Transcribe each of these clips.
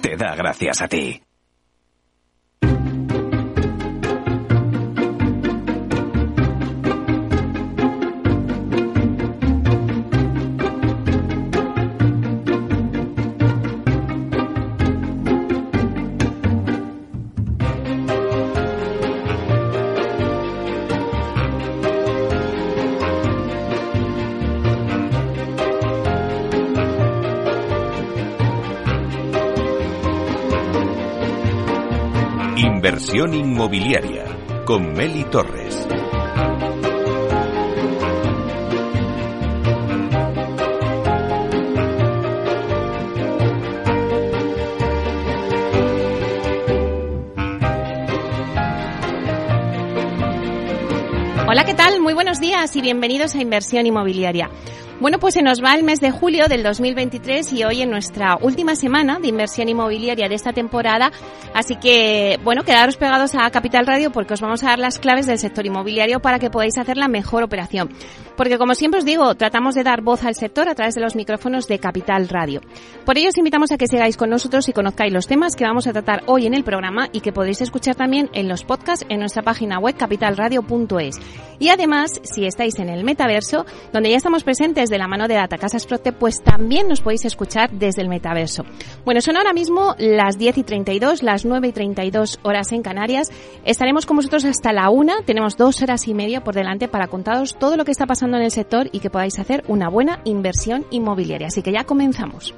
te da gracias a ti. Inversión inmobiliaria con Meli Torres. Hola, ¿qué tal? Muy buenos días y bienvenidos a Inversión Inmobiliaria. Bueno, pues se nos va el mes de julio del 2023 y hoy en nuestra última semana de inversión inmobiliaria de esta temporada. Así que, bueno, quedaros pegados a Capital Radio porque os vamos a dar las claves del sector inmobiliario para que podáis hacer la mejor operación. Porque, como siempre os digo, tratamos de dar voz al sector a través de los micrófonos de Capital Radio. Por ello os invitamos a que sigáis con nosotros y conozcáis los temas que vamos a tratar hoy en el programa y que podéis escuchar también en los podcasts en nuestra página web capitalradio.es. Y además, si estáis en el metaverso, donde ya estamos presentes de la mano de Datacasas Prote, pues también nos podéis escuchar desde el metaverso. Bueno, son ahora mismo las 10 y 32, las 9 y 32 horas en Canarias. Estaremos con vosotros hasta la una. Tenemos dos horas y media por delante para contaros todo lo que está pasando en el sector y que podáis hacer una buena inversión inmobiliaria. Así que ya comenzamos.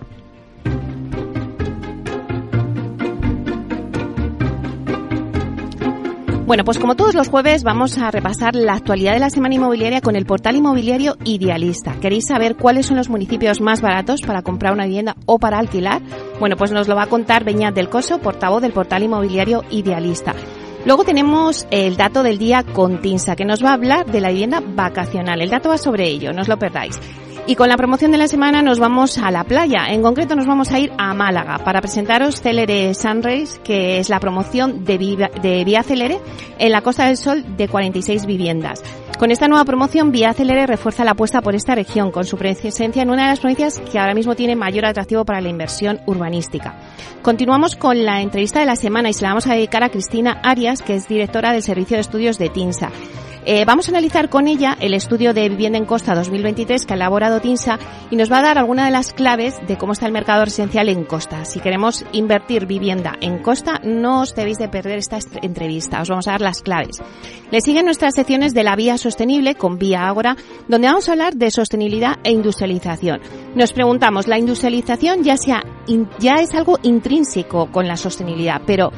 Bueno, pues como todos los jueves vamos a repasar la actualidad de la semana inmobiliaria con el portal inmobiliario Idealista. ¿Queréis saber cuáles son los municipios más baratos para comprar una vivienda o para alquilar? Bueno, pues nos lo va a contar Beñat del Coso, portavoz del portal inmobiliario Idealista. Luego tenemos el dato del día con Tinsa, que nos va a hablar de la vivienda vacacional. El dato va sobre ello, no os lo perdáis. Y con la promoción de la semana nos vamos a la playa. En concreto nos vamos a ir a Málaga para presentaros Celere Sunrise, que es la promoción de, de Vía Celere en la Costa del Sol de 46 viviendas. Con esta nueva promoción, Vía Celere refuerza la apuesta por esta región, con su presencia en una de las provincias que ahora mismo tiene mayor atractivo para la inversión urbanística. Continuamos con la entrevista de la semana y se la vamos a dedicar a Cristina Arias, que es directora del Servicio de Estudios de TINSA. Eh, vamos a analizar con ella el estudio de vivienda en costa 2023 que ha elaborado TINSA y nos va a dar alguna de las claves de cómo está el mercado residencial en costa. Si queremos invertir vivienda en costa, no os debéis de perder esta entrevista. Os vamos a dar las claves. Le siguen nuestras secciones de la vía sostenible con Vía Ágora, donde vamos a hablar de sostenibilidad e industrialización. Nos preguntamos, ¿la industrialización ya, sea, ya es algo intrínseco con la sostenibilidad? Pero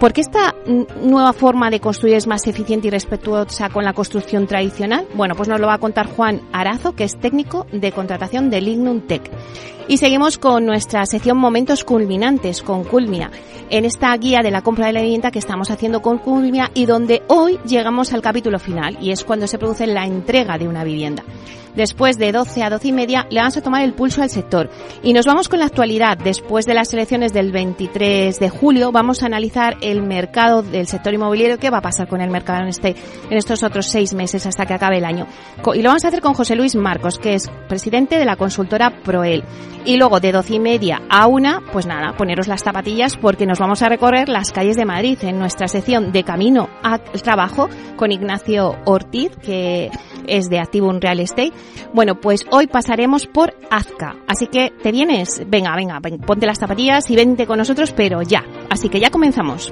¿Por qué esta nueva forma de construir es más eficiente y respetuosa con la construcción tradicional? Bueno, pues nos lo va a contar Juan Arazo, que es técnico de contratación de Lignum Tech. Y seguimos con nuestra sección Momentos Culminantes con Culmia, en esta guía de la compra de la vivienda que estamos haciendo con Culmia y donde hoy llegamos al capítulo final y es cuando se produce la entrega de una vivienda. Después de 12 a 12 y media le vamos a tomar el pulso al sector. Y nos vamos con la actualidad. Después de las elecciones del 23 de julio vamos a analizar el mercado del sector inmobiliario, qué va a pasar con el mercado en, este, en estos otros seis meses hasta que acabe el año. Y lo vamos a hacer con José Luis Marcos, que es presidente de la consultora Proel. Y luego de 12 y media a una, pues nada, poneros las zapatillas porque nos vamos a recorrer las calles de Madrid en nuestra sección de Camino al Trabajo con Ignacio Ortiz, que es de Activum Real Estate. Bueno, pues hoy pasaremos por Azca. Así que te vienes, venga, venga, ponte las zapatillas y vente con nosotros, pero ya. Así que ya comenzamos.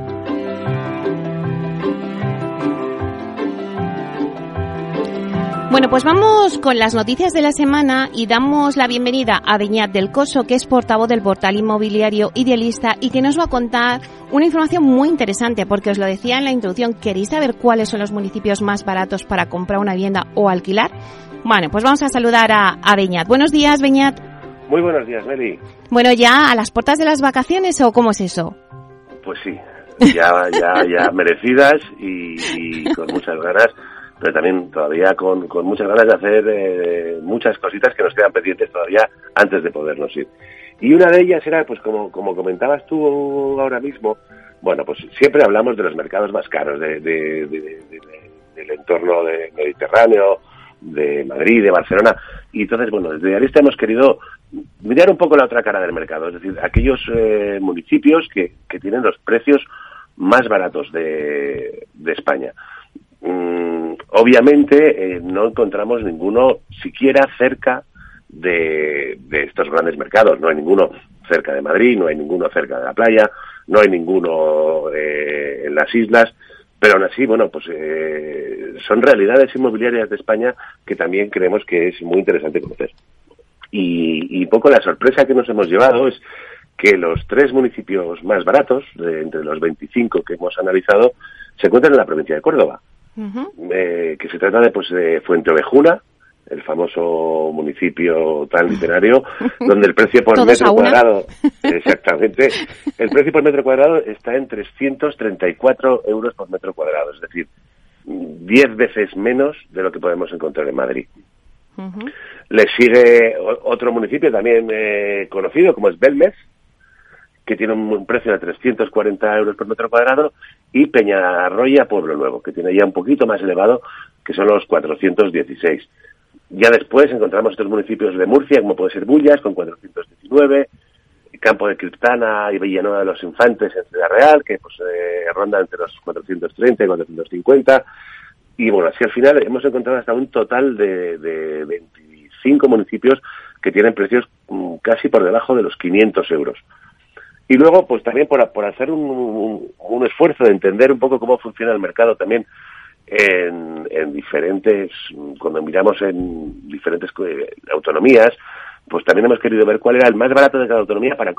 Bueno, pues vamos con las noticias de la semana y damos la bienvenida a Beñat del Coso, que es portavoz del portal inmobiliario Idealista y que nos va a contar una información muy interesante, porque os lo decía en la introducción, ¿queréis saber cuáles son los municipios más baratos para comprar una vivienda o alquilar? Bueno, pues vamos a saludar a, a Beñat. Buenos días, Beñat. Muy buenos días, Meli. Bueno, ¿ya a las puertas de las vacaciones o cómo es eso? Pues sí, ya, ya, ya merecidas y, y con muchas ganas pero también todavía con, muchas ganas de hacer eh, muchas cositas que nos quedan pendientes todavía antes de podernos ir. Y una de ellas era, pues como, como comentabas tú ahora mismo, bueno, pues siempre hablamos de los mercados más caros de, del entorno de mediterráneo, de Madrid, de Barcelona. Y entonces, bueno, desde Arista hemos querido mirar un poco la otra cara del mercado, es decir, aquellos eh, municipios que, que tienen los precios más baratos de, de España. Mm, obviamente eh, no encontramos ninguno siquiera cerca de, estos grandes mercados. No hay ninguno cerca de Madrid, no hay ninguno cerca de la playa, no hay ninguno eh, en las islas. Pero aún así, bueno, pues eh, son realidades inmobiliarias de España que también creemos que es muy interesante conocer. Y, y poco la sorpresa que nos hemos llevado es que los tres municipios más baratos, de, entre los 25 que hemos analizado, se encuentran en la provincia de Córdoba. Eh, que se trata de, pues, de Fuente Ovejuna, el famoso municipio tan literario, donde el precio por metro cuadrado, exactamente, el precio por metro cuadrado está en 334 euros por metro cuadrado, es decir, 10 veces menos de lo que podemos encontrar en Madrid. Le sigue otro municipio también eh, conocido como es Belmez, que tiene un precio de 340 euros por metro cuadrado, y Peñarroya Pueblo Nuevo, que tiene ya un poquito más elevado, que son los 416. Ya después encontramos otros municipios de Murcia, como puede ser Bullas, con 419, Campo de Criptana y Villanueva de los Infantes en Ciudad Real, que pues eh, ronda entre los 430 y 450. Y bueno, así al final hemos encontrado hasta un total de, de 25 municipios que tienen precios mm, casi por debajo de los 500 euros. Y luego, pues también por, por hacer un, un, esfuerzo de entender un poco cómo funciona el mercado también en, en diferentes, cuando miramos en diferentes eh, autonomías, pues también hemos querido ver cuál era el más barato de cada autonomía para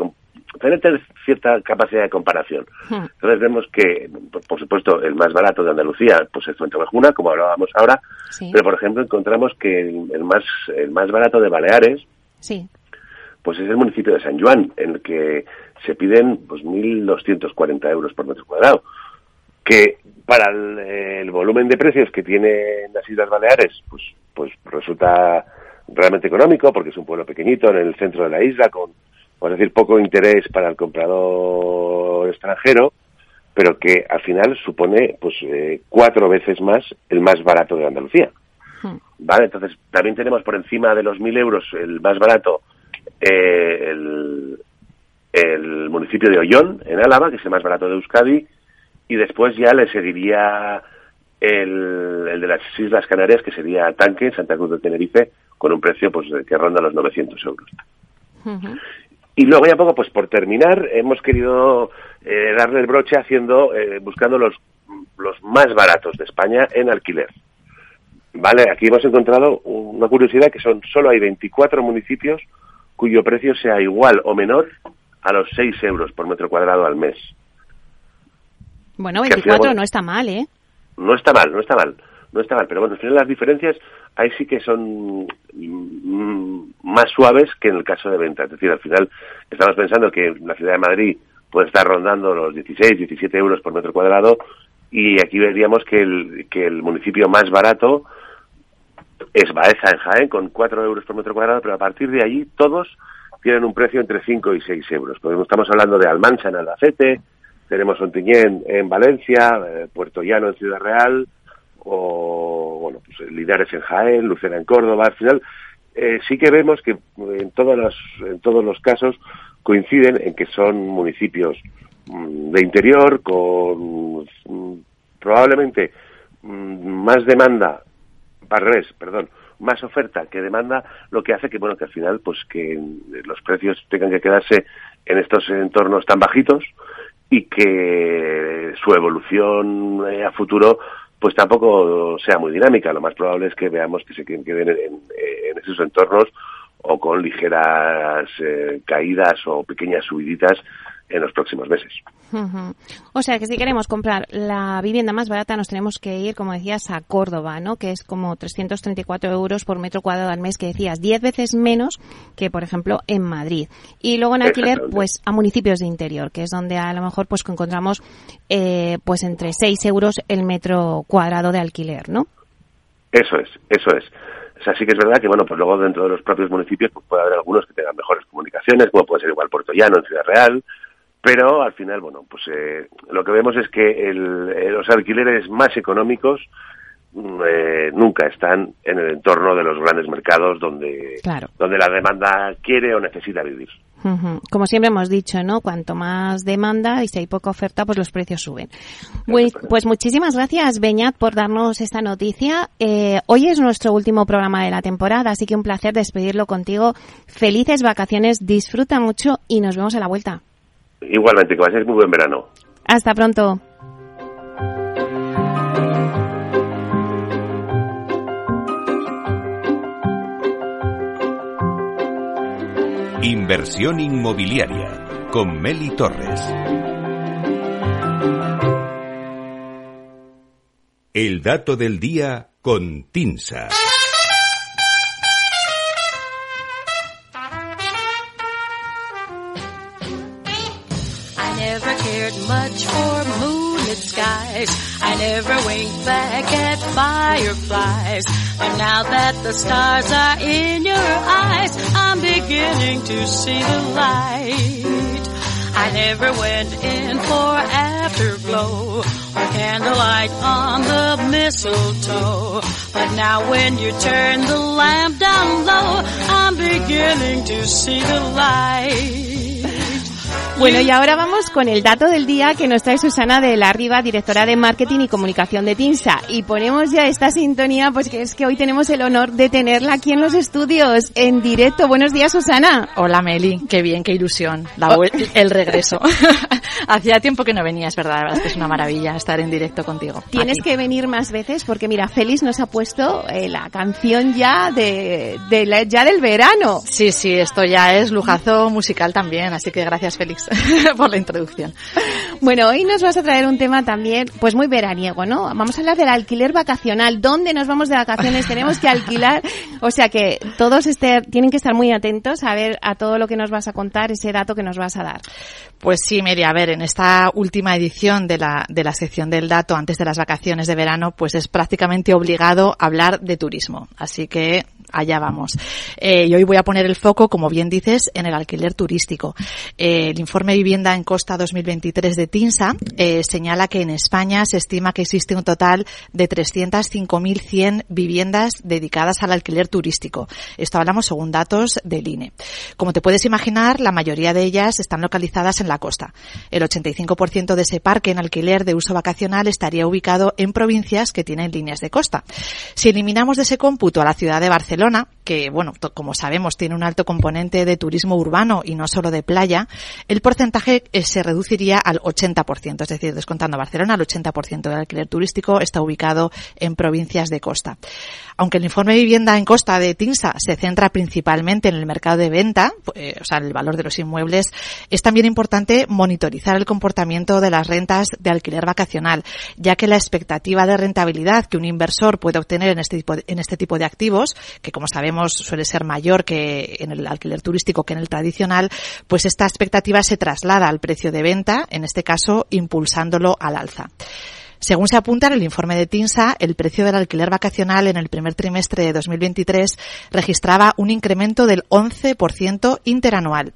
tener cierta capacidad de comparación. Entonces vemos que, por supuesto, el más barato de Andalucía, pues es Fuente Bajuna, como hablábamos ahora, pero por ejemplo encontramos que el, más el más barato de Baleares, sí. pues es el municipio de San Juan, en el que se piden pues 1.240 euros por metro cuadrado, que para el, volumen de precios que tienen las Islas Baleares, pues, pues resulta realmente económico, porque es un pueblo pequeñito en el centro de la isla, con, por decir, poco interés para el comprador extranjero, pero que al final supone pues eh, cuatro veces más el más barato de Andalucía. Hmm. ¿Vale? Entonces, también tenemos por encima de los 1.000 euros el más barato, eh, el, el municipio de Ollón, en Álava, que es el más barato de Euskadi, y después ya le seguiría el, el de las Islas Canarias, que sería Tanque, en Santa Cruz de Tenerife, con un precio pues que ronda los 900 euros. Y luego ya poco, pues por terminar, hemos querido eh, darle el broche haciendo, eh, buscando los, los más baratos de España en alquiler. Vale, aquí hemos encontrado una curiosidad que son solo hay 24 municipios cuyo precio sea igual o menor a los 6 euros por metro cuadrado al mes. Bueno, 24 no está mal, ¿eh? No está mal, no está mal, no está mal, pero bueno, al final las diferencias ahí sí que son mm, más suaves que en el caso de venta. Es decir, al final estamos pensando que la ciudad de Madrid puede estar rondando los 16, 17 euros por metro cuadrado y aquí veríamos que el, que el municipio más barato es Baeza en Jaén con 4 euros por metro cuadrado, pero a partir de allí todos tienen un precio entre 5 y 6 euros. estamos hablando de Almansa en Albacete, tenemos Ontiñén en Valencia, eh, Puerto Llano en Ciudad Real, o bueno, pues Linares en Jaén, Lucena en Córdoba. Al final, eh, sí que vemos que en todos los, en todos los casos coinciden en que son municipios mm, de interior con mm, probablemente mm, más demanda, al revés, perdón, más oferta que demanda, lo que hace que, bueno, que al final, pues que los precios tengan que quedarse en estos entornos tan bajitos y que su evolución eh, a futuro pues tampoco sea muy dinámica. Lo más probable es que veamos que se queden en, en esos entornos o con ligeras eh, caídas o pequeñas subiditas en los próximos meses. O sea que si queremos comprar la vivienda más barata nos tenemos que ir, como decías, a Córdoba, ¿no? Que es como 334 euros por metro cuadrado al mes, que decías, 10 veces menos que, por ejemplo, en Madrid. Y luego en alquiler, pues a municipios de interior, que es donde a lo mejor pues encontramos eh, pues entre 6 euros el metro cuadrado de alquiler, ¿no? Eso es, eso es. O sea, sí que es verdad que, bueno, pues luego dentro de los propios municipios pues puede haber algunos que tengan mejores comunicaciones, como puede ser igual Puerto Llano en Ciudad Real, pero al final, bueno, pues eh, lo que vemos es que el, eh, los alquileres más económicos mm, eh, nunca están en el entorno de los grandes mercados donde, donde la demanda quiere o necesita vivir. Como siempre hemos dicho, ¿no? Cuanto más demanda y si hay poca oferta, pues los precios suben. pues muchísimas gracias, Beñat, por darnos esta noticia. hoy es nuestro último programa de la temporada, así que un placer despedirlo contigo. Felices vacaciones, disfruta mucho y nos vemos a la vuelta. Igualmente, que ser muy buen verano. Hasta pronto. Inversión inmobiliaria con Meli Torres. El dato del día con Tinsa. Never winked back at fireflies. But now that the stars are in your eyes, I'm beginning to see the light. I never went in for afterglow or candlelight on the mistletoe. But now when you turn the lamp down low, I'm beginning to see the light. Bueno, y ahora vamos con el dato del día que nos trae Susana de la Riva, directora de Marketing y Comunicación de TINSA. Y ponemos ya esta sintonía, pues que es que hoy tenemos el honor de tenerla aquí en los estudios, en directo. Buenos días, Susana. Hola, Meli. Qué bien, qué ilusión. La oh. el regreso. Hacía tiempo que no venías, ¿verdad? La verdad es que es una maravilla estar en directo contigo. Tienes que venir más veces porque, mira, Félix nos ha puesto eh, la canción ya de, de ya del verano. Sí, sí, esto ya es lujazo musical también, así que gracias, Félix. por la introducción. Bueno, hoy nos vas a traer un tema también, pues muy veraniego, ¿no? Vamos a hablar del alquiler vacacional. ¿Dónde nos vamos de vacaciones? Tenemos que alquilar. O sea que todos este, tienen que estar muy atentos a ver a todo lo que nos vas a contar, ese dato que nos vas a dar. Pues sí, Mary, a ver, en esta última edición de la, de la sección del dato antes de las vacaciones de verano, pues es prácticamente obligado hablar de turismo. Así que allá vamos. Eh, y hoy voy a poner el foco, como bien dices, en el alquiler turístico. Eh, informe Vivienda en Costa 2023 de TINSA eh, señala que en España se estima que existe un total de 305.100 viviendas dedicadas al alquiler turístico. Esto hablamos según datos del INE. Como te puedes imaginar, la mayoría de ellas están localizadas en la costa. El 85% de ese parque en alquiler de uso vacacional estaría ubicado en provincias que tienen líneas de costa. Si eliminamos de ese cómputo a la ciudad de Barcelona, que bueno, como sabemos tiene un alto componente de turismo urbano y no solo de playa, el porcentaje eh, se reduciría al 80%, es decir, descontando Barcelona, el 80% del alquiler turístico está ubicado en provincias de costa. Aunque el informe de vivienda en costa de TINSA se centra principalmente en el mercado de venta, eh, o sea, el valor de los inmuebles, es también importante monitorizar el comportamiento de las rentas de alquiler vacacional, ya que la expectativa de rentabilidad que un inversor puede obtener en este tipo de, este tipo de activos, que como sabemos suele ser mayor que en el alquiler turístico que en el tradicional, pues esta expectativa se traslada al precio de venta, en este caso impulsándolo al alza. Según se apunta en el informe de TINSA, el precio del alquiler vacacional en el primer trimestre de 2023 registraba un incremento del 11% interanual.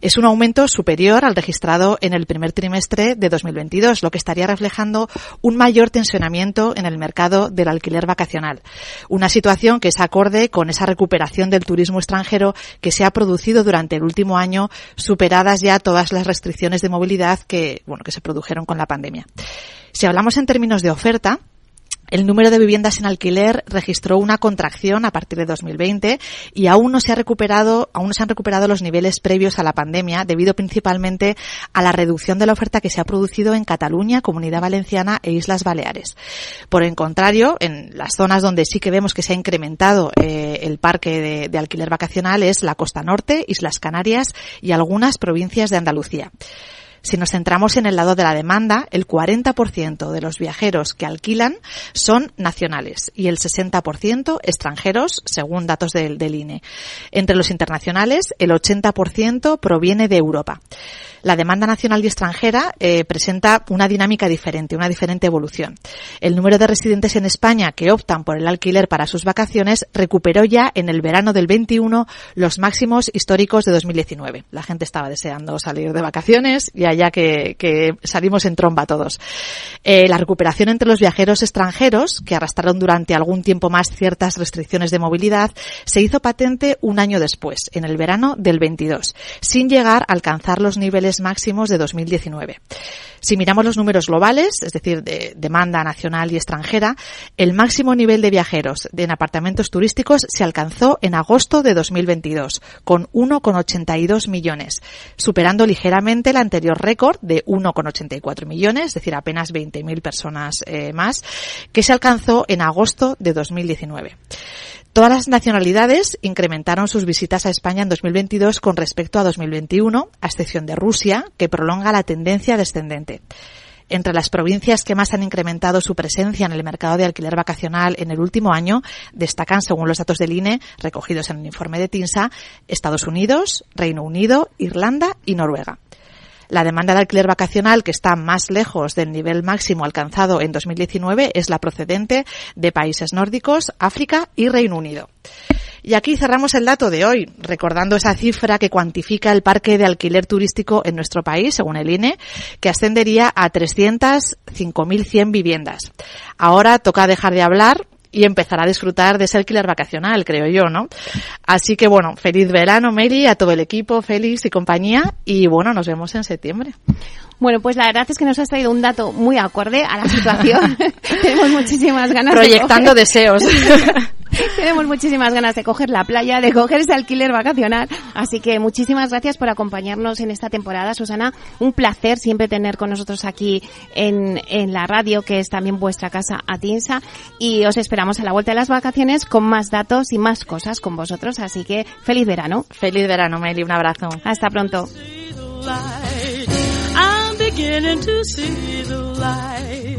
Es un aumento superior al registrado en el primer trimestre de 2022, lo que estaría reflejando un mayor tensionamiento en el mercado del alquiler vacacional. Una situación que es acorde con esa recuperación del turismo extranjero que se ha producido durante el último año, superadas ya todas las restricciones de movilidad que, bueno, que se produjeron con la pandemia. Si hablamos en términos de oferta, el número de viviendas en alquiler registró una contracción a partir de 2020 y aún no se ha recuperado, aún no se han recuperado los niveles previos a la pandemia debido principalmente a la reducción de la oferta que se ha producido en Cataluña, Comunidad Valenciana e Islas Baleares. Por el contrario, en las zonas donde sí que vemos que se ha incrementado eh, el parque de, de alquiler vacacional es la costa norte, Islas Canarias y algunas provincias de Andalucía. Si nos centramos en el lado de la demanda, el 40% de los viajeros que alquilan son nacionales y el 60% extranjeros, según datos del, del INE. Entre los internacionales, el 80% proviene de Europa la demanda nacional y extranjera eh, presenta una dinámica diferente, una diferente evolución. El número de residentes en España que optan por el alquiler para sus vacaciones recuperó ya en el verano del 21 los máximos históricos de 2019. La gente estaba deseando salir de vacaciones y allá que, salimos en tromba todos. Eh, la recuperación entre los viajeros extranjeros, que arrastraron durante algún tiempo más ciertas restricciones de movilidad, se hizo patente un año después, en el verano del 22, sin llegar a alcanzar los niveles máximos de 2019. Si miramos los números globales, es decir, de demanda nacional y extranjera, el máximo nivel de viajeros en apartamentos turísticos se alcanzó en agosto de 2022, con 1,82 millones, superando ligeramente el anterior récord de 1,84 millones, es decir, apenas 20.000 personas eh, más, que se alcanzó en agosto de 2019. Todas las nacionalidades incrementaron sus visitas a España en 2022 con respecto a 2021, a excepción de Rusia, que prolonga la tendencia descendente. Entre las provincias que más han incrementado su presencia en el mercado de alquiler vacacional en el último año destacan, según los datos del INE recogidos en el informe de TINSA, Estados Unidos, Reino Unido, Irlanda y Noruega. La demanda de alquiler vacacional que está más lejos del nivel máximo alcanzado en 2019 es la procedente de países nórdicos, África y Reino Unido. Y aquí cerramos el dato de hoy, recordando esa cifra que cuantifica el parque de alquiler turístico en nuestro país, según el INE, que ascendería a 305.100 viviendas. Ahora toca dejar de hablar y empezar a disfrutar de ese alquiler vacacional, creo yo, ¿no? Así que bueno, feliz verano, Meli, a todo el equipo, Félix y compañía, y bueno, nos vemos en septiembre. Bueno, pues la verdad es que nos has traído un dato muy acorde a la situación. Tenemos muchísimas ganas Proyectando de deseos. Tenemos muchísimas ganas de coger la playa, de coger ese alquiler vacacional. Así que muchísimas gracias por acompañarnos en esta temporada, Susana. Un placer siempre tener con nosotros aquí en, en la radio, que es también vuestra casa Atinsa. Y os esperamos a la vuelta de las vacaciones con más datos y más cosas con vosotros. Así que feliz verano. Feliz verano, Meli. Un abrazo. Hasta pronto. beginning to see the light.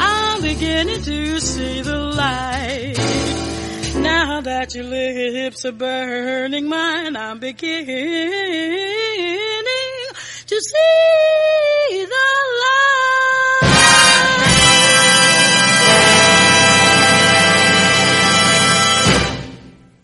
I'm beginning to see the light. Now that your lips are burning mine, I'm beginning to see the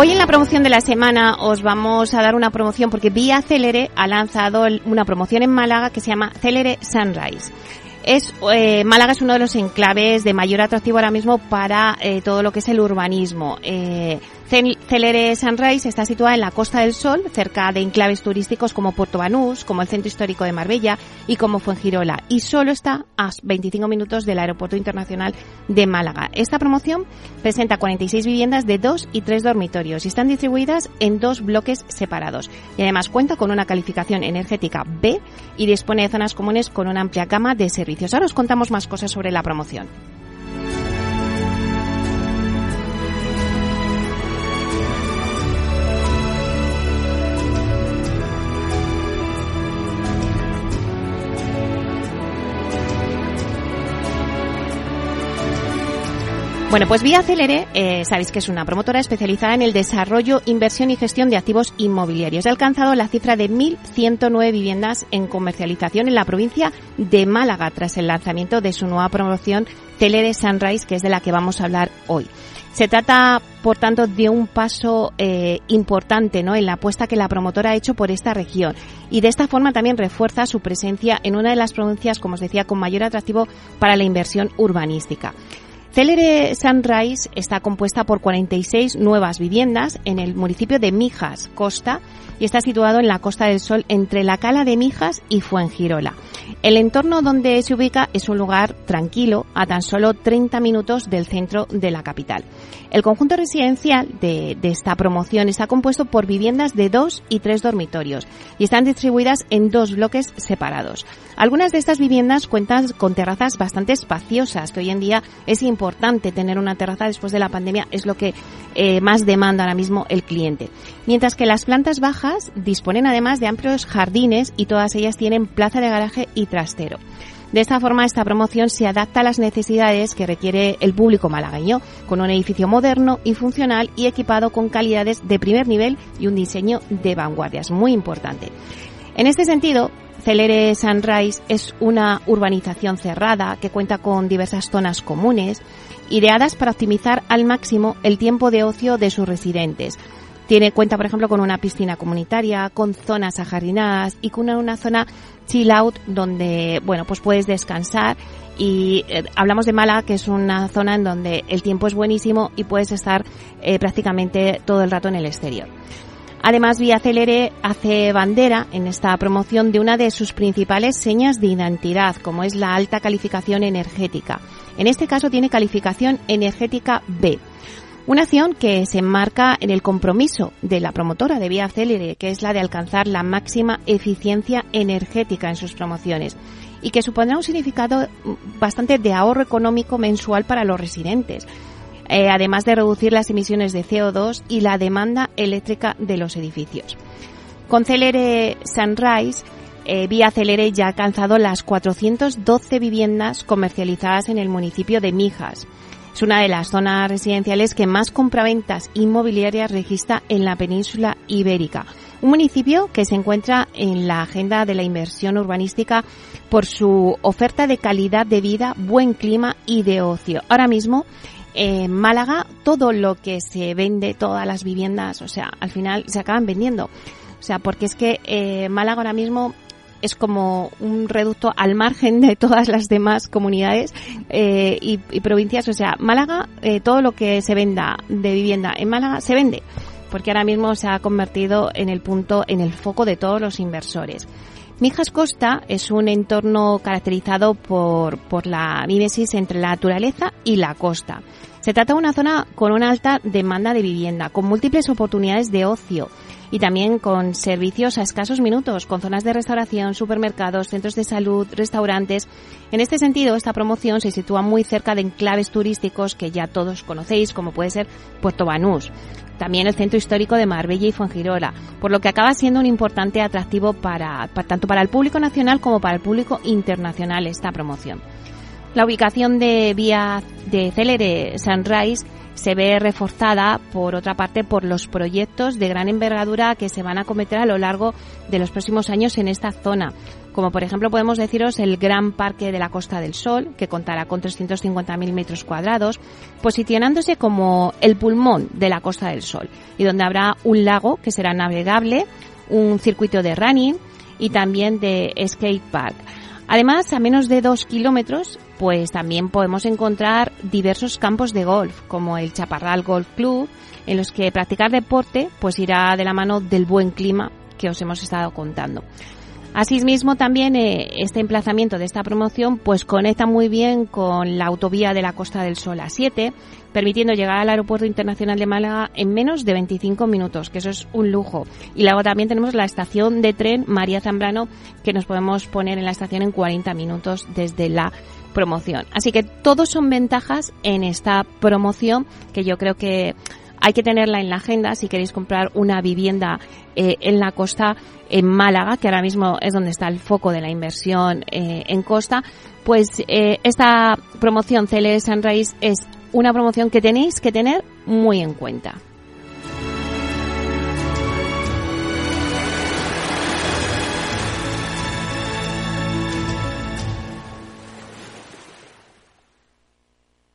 Hoy en la promoción de la semana os vamos a dar una promoción porque Vía Celere ha lanzado una promoción en Málaga que se llama Celere Sunrise. Es, eh, Málaga es uno de los enclaves de mayor atractivo ahora mismo para eh, todo lo que es el urbanismo. Eh, Celere Sunrise está situada en la Costa del Sol, cerca de enclaves turísticos como Puerto Banús, como el Centro Histórico de Marbella y como Fuengirola, y solo está a 25 minutos del Aeropuerto Internacional de Málaga. Esta promoción presenta 46 viviendas de dos y tres dormitorios y están distribuidas en dos bloques separados. Y además cuenta con una calificación energética B y dispone de zonas comunes con una amplia gama de servicios. Ahora os contamos más cosas sobre la promoción. Bueno, pues Vía Celere, eh, sabéis que es una promotora especializada en el desarrollo, inversión y gestión de activos inmobiliarios. Ha alcanzado la cifra de 1.109 viviendas en comercialización en la provincia de Málaga tras el lanzamiento de su nueva promoción Celere Sunrise, que es de la que vamos a hablar hoy. Se trata, por tanto, de un paso eh, importante ¿no? en la apuesta que la promotora ha hecho por esta región y de esta forma también refuerza su presencia en una de las provincias, como os decía, con mayor atractivo para la inversión urbanística. Celere Sunrise está compuesta por 46 nuevas viviendas en el municipio de Mijas, Costa, y está situado en la Costa del Sol entre la Cala de Mijas y Fuengirola. El entorno donde se ubica es un lugar tranquilo, a tan solo 30 minutos del centro de la capital. El conjunto residencial de, esta promoción está compuesto por viviendas de dos y tres dormitorios y están distribuidas en dos bloques separados. Algunas de estas viviendas cuentan con terrazas bastante espaciosas, que hoy en día es importante tener una terraza después de la pandemia, es lo que eh, más demanda ahora mismo el cliente. Mientras que las plantas bajas disponen además de amplios jardines y todas ellas tienen plaza de garaje y trastero. De esta forma, esta promoción se adapta a las necesidades que requiere el público malagueño, con un edificio moderno y funcional y equipado con calidades de primer nivel y un diseño de vanguardias, muy importante. En este sentido, Celere Sunrise es una urbanización cerrada que cuenta con diversas zonas comunes, ideadas para optimizar al máximo el tiempo de ocio de sus residentes, tiene cuenta, por ejemplo, con una piscina comunitaria, con zonas ajardinadas y con una, zona chill out donde, bueno, pues puedes descansar y eh, hablamos de Mala, que es una zona en donde el tiempo es buenísimo y puedes estar eh, prácticamente todo el rato en el exterior. Además, Vía Celere hace bandera en esta promoción de una de sus principales señas de identidad, como es la alta calificación energética. En este caso tiene calificación energética B. Una acción que se enmarca en el compromiso de la promotora de Vía Célere, que es la de alcanzar la máxima eficiencia energética en sus promociones y que supondrá un significado bastante de ahorro económico mensual para los residentes, eh, además de reducir las emisiones de CO2 y la demanda eléctrica de los edificios. Con Celere Sunrise, eh, Vía Celere ya ha alcanzado las 412 viviendas comercializadas en el municipio de Mijas es una de las zonas residenciales que más compraventas inmobiliarias registra en la península ibérica. Un municipio que se encuentra en la agenda de la inversión urbanística por su oferta de calidad de vida, buen clima y de ocio. Ahora mismo, en Málaga, todo lo que se vende, todas las viviendas, o sea, al final se acaban vendiendo. O sea, porque es que eh, Málaga ahora mismo es como un reducto al margen de todas las demás comunidades eh, y, provincias. O sea, Málaga, eh, todo lo que se venda de vivienda en Málaga se vende, porque ahora mismo se ha convertido en el punto, en el foco de todos los inversores. Mijas Costa es un entorno caracterizado por, por la mimesis entre la naturaleza y la costa. Se trata de una zona con una alta demanda de vivienda, con múltiples oportunidades de ocio, y también con servicios a escasos minutos, con zonas de restauración, supermercados, centros de salud, restaurantes. En este sentido, esta promoción se sitúa muy cerca de enclaves turísticos que ya todos conocéis, como puede ser Puerto Banús. También el centro histórico de Marbella y Fuengirola, por lo que acaba siendo un importante atractivo para, tanto para el público nacional como para el público internacional esta promoción. La ubicación de vía de Celere Sunrise se ve reforzada, por otra parte, por los proyectos de gran envergadura que se van a cometer a lo largo de los próximos años en esta zona como por ejemplo podemos deciros el Gran Parque de la Costa del Sol, que contará con 350.000 metros cuadrados, posicionándose como el pulmón de la Costa del Sol, y donde habrá un lago que será navegable, un circuito de running y también de skate park. Además, a menos de dos kilómetros, pues también podemos encontrar diversos campos de golf, como el Chaparral Golf Club, en los que practicar deporte pues irá de la mano del buen clima que os hemos estado contando. Asimismo, también eh, este emplazamiento de esta promoción pues conecta muy bien con la autovía de la Costa del Sol A7, permitiendo llegar al Aeropuerto Internacional de Málaga en menos de 25 minutos, que eso es un lujo. Y luego también tenemos la estación de tren María Zambrano, que nos podemos poner en la estación en 40 minutos desde la promoción. Así que todos son ventajas en esta promoción que yo creo que hay que tenerla en la agenda si queréis comprar una vivienda eh, en la costa, en Málaga, que ahora mismo es donde está el foco de la inversión eh, en costa, pues eh, esta promoción CLE Sunrise es una promoción que tenéis que tener muy en cuenta.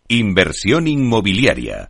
Inversión inmobiliaria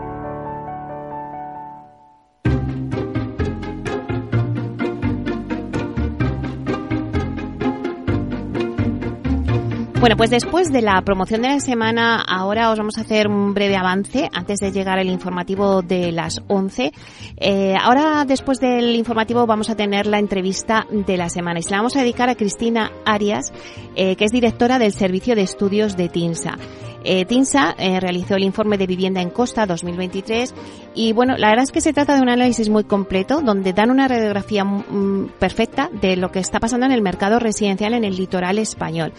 Bueno, pues después de la promoción de la semana, ahora os vamos a hacer un breve avance antes de llegar al informativo de las 11. Eh, ahora, después del informativo, vamos a tener la entrevista de la semana y se la vamos a dedicar a Cristina Arias, eh, que es directora del Servicio de Estudios de TINSA. Eh, TINSA eh, realizó el informe de vivienda en costa 2023 y bueno, la verdad es que se trata de un análisis muy completo donde dan una radiografía mm, perfecta de lo que está pasando en el mercado residencial en el litoral español.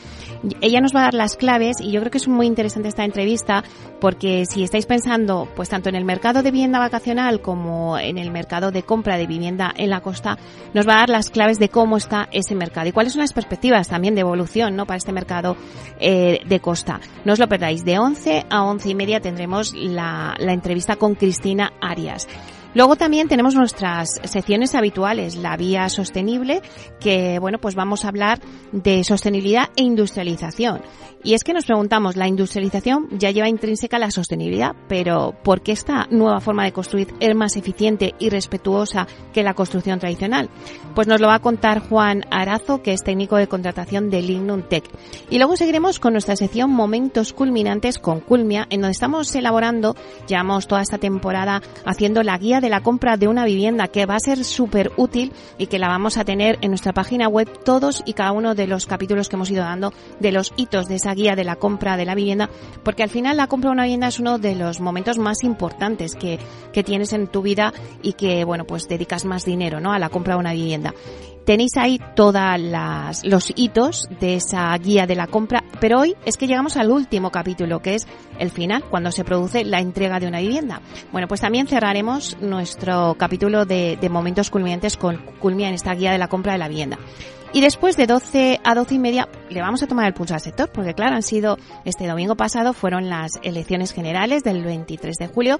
Ella nos va a dar las claves y yo creo que es muy interesante esta entrevista porque si estáis pensando pues tanto en el mercado de vivienda vacacional como en el mercado de compra de vivienda en la costa, nos va a dar las claves de cómo está ese mercado y cuáles son las perspectivas también de evolución ¿no? para este mercado eh, de costa. No os lo perdáis de 11 a 11 y media tendremos la, la entrevista con Cristina Arias. Luego también tenemos nuestras secciones habituales, la vía sostenible, que bueno, pues vamos a hablar de sostenibilidad e industrialización. Y es que nos preguntamos, la industrialización ya lleva intrínseca la sostenibilidad, pero ¿por qué esta nueva forma de construir es más eficiente y respetuosa que la construcción tradicional? Pues nos lo va a contar Juan Arazo, que es técnico de contratación de Lignum Tech. Y luego seguiremos con nuestra sección Momentos Culminantes con Culmia, en donde estamos elaborando, llevamos toda esta temporada haciendo la guía de la compra de una vivienda que va a ser súper útil y que la vamos a tener en nuestra página web todos y cada uno de los capítulos que hemos ido dando de los hitos de esa guía de la compra de la vivienda, porque al final la compra de una vivienda es uno de los momentos más importantes que, que tienes en tu vida y que, bueno, pues dedicas más dinero, ¿no? A la compra de una vivienda. Tenéis ahí todos los hitos de esa guía de la compra, pero hoy es que llegamos al último capítulo, que es el final, cuando se produce la entrega de una vivienda. Bueno, pues también cerraremos nuestro capítulo de, de momentos culminantes con culmina en esta guía de la compra de la vivienda. Y después de 12 a 12 y media le vamos a tomar el pulso al sector, porque claro, han sido, este domingo pasado fueron las elecciones generales del 23 de julio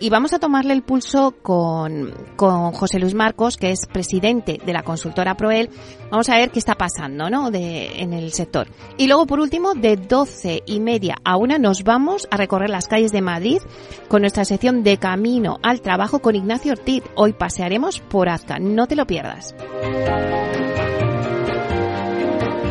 y vamos a tomarle el pulso con, con José Luis Marcos, que es presidente de la consultora Proel. Vamos a ver qué está pasando, ¿no? De, en el sector. Y luego, por último, de 12 y media a una nos vamos a recorrer las calles de Madrid con nuestra sección de Camino al Trabajo con Ignacio Ortiz. Hoy pasearemos por Azca. No te lo pierdas.